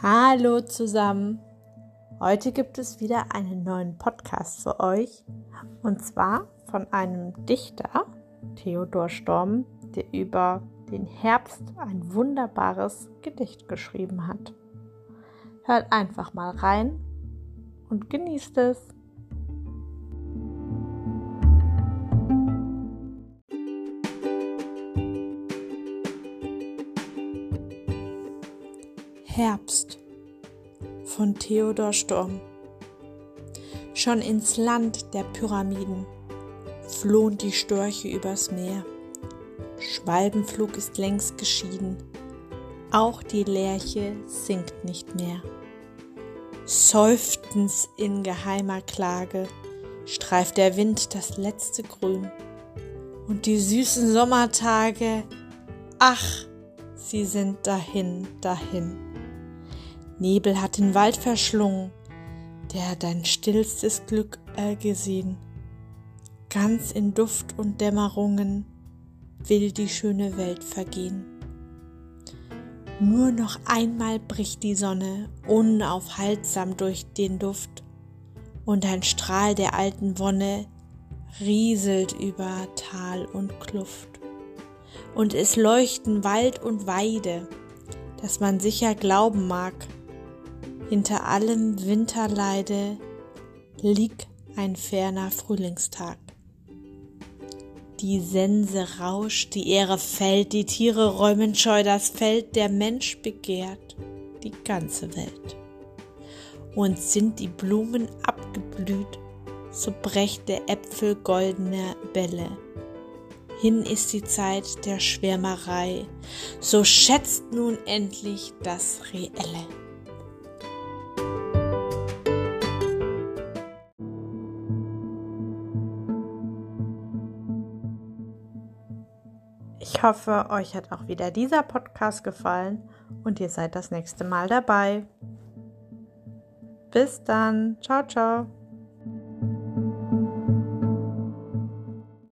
Hallo zusammen. Heute gibt es wieder einen neuen Podcast für euch und zwar von einem Dichter, Theodor Storm, der über den Herbst ein wunderbares Gedicht geschrieben hat. Hört einfach mal rein und genießt es. Herbst von Theodor Storm. Schon ins Land der Pyramiden flohen die Störche übers Meer. Schwalbenflug ist längst geschieden, auch die Lerche singt nicht mehr. Seufzens in geheimer Klage streift der Wind das letzte Grün. Und die süßen Sommertage, ach, sie sind dahin, dahin. Nebel hat den Wald verschlungen, der dein stillstes Glück ergesehen. Ganz in Duft und Dämmerungen will die schöne Welt vergehen. Nur noch einmal bricht die Sonne unaufhaltsam durch den Duft, und ein Strahl der alten Wonne rieselt über Tal und Kluft. Und es leuchten Wald und Weide, dass man sicher glauben mag, hinter allem Winterleide liegt ein ferner Frühlingstag. Die Sense rauscht, die Ehre fällt, die Tiere räumen scheu das Feld, der Mensch begehrt die ganze Welt. Und sind die Blumen abgeblüht, so brecht der Äpfel goldene Bälle. Hin ist die Zeit der Schwärmerei, so schätzt nun endlich das Reelle. Ich hoffe, euch hat auch wieder dieser Podcast gefallen und ihr seid das nächste Mal dabei. Bis dann. Ciao, ciao.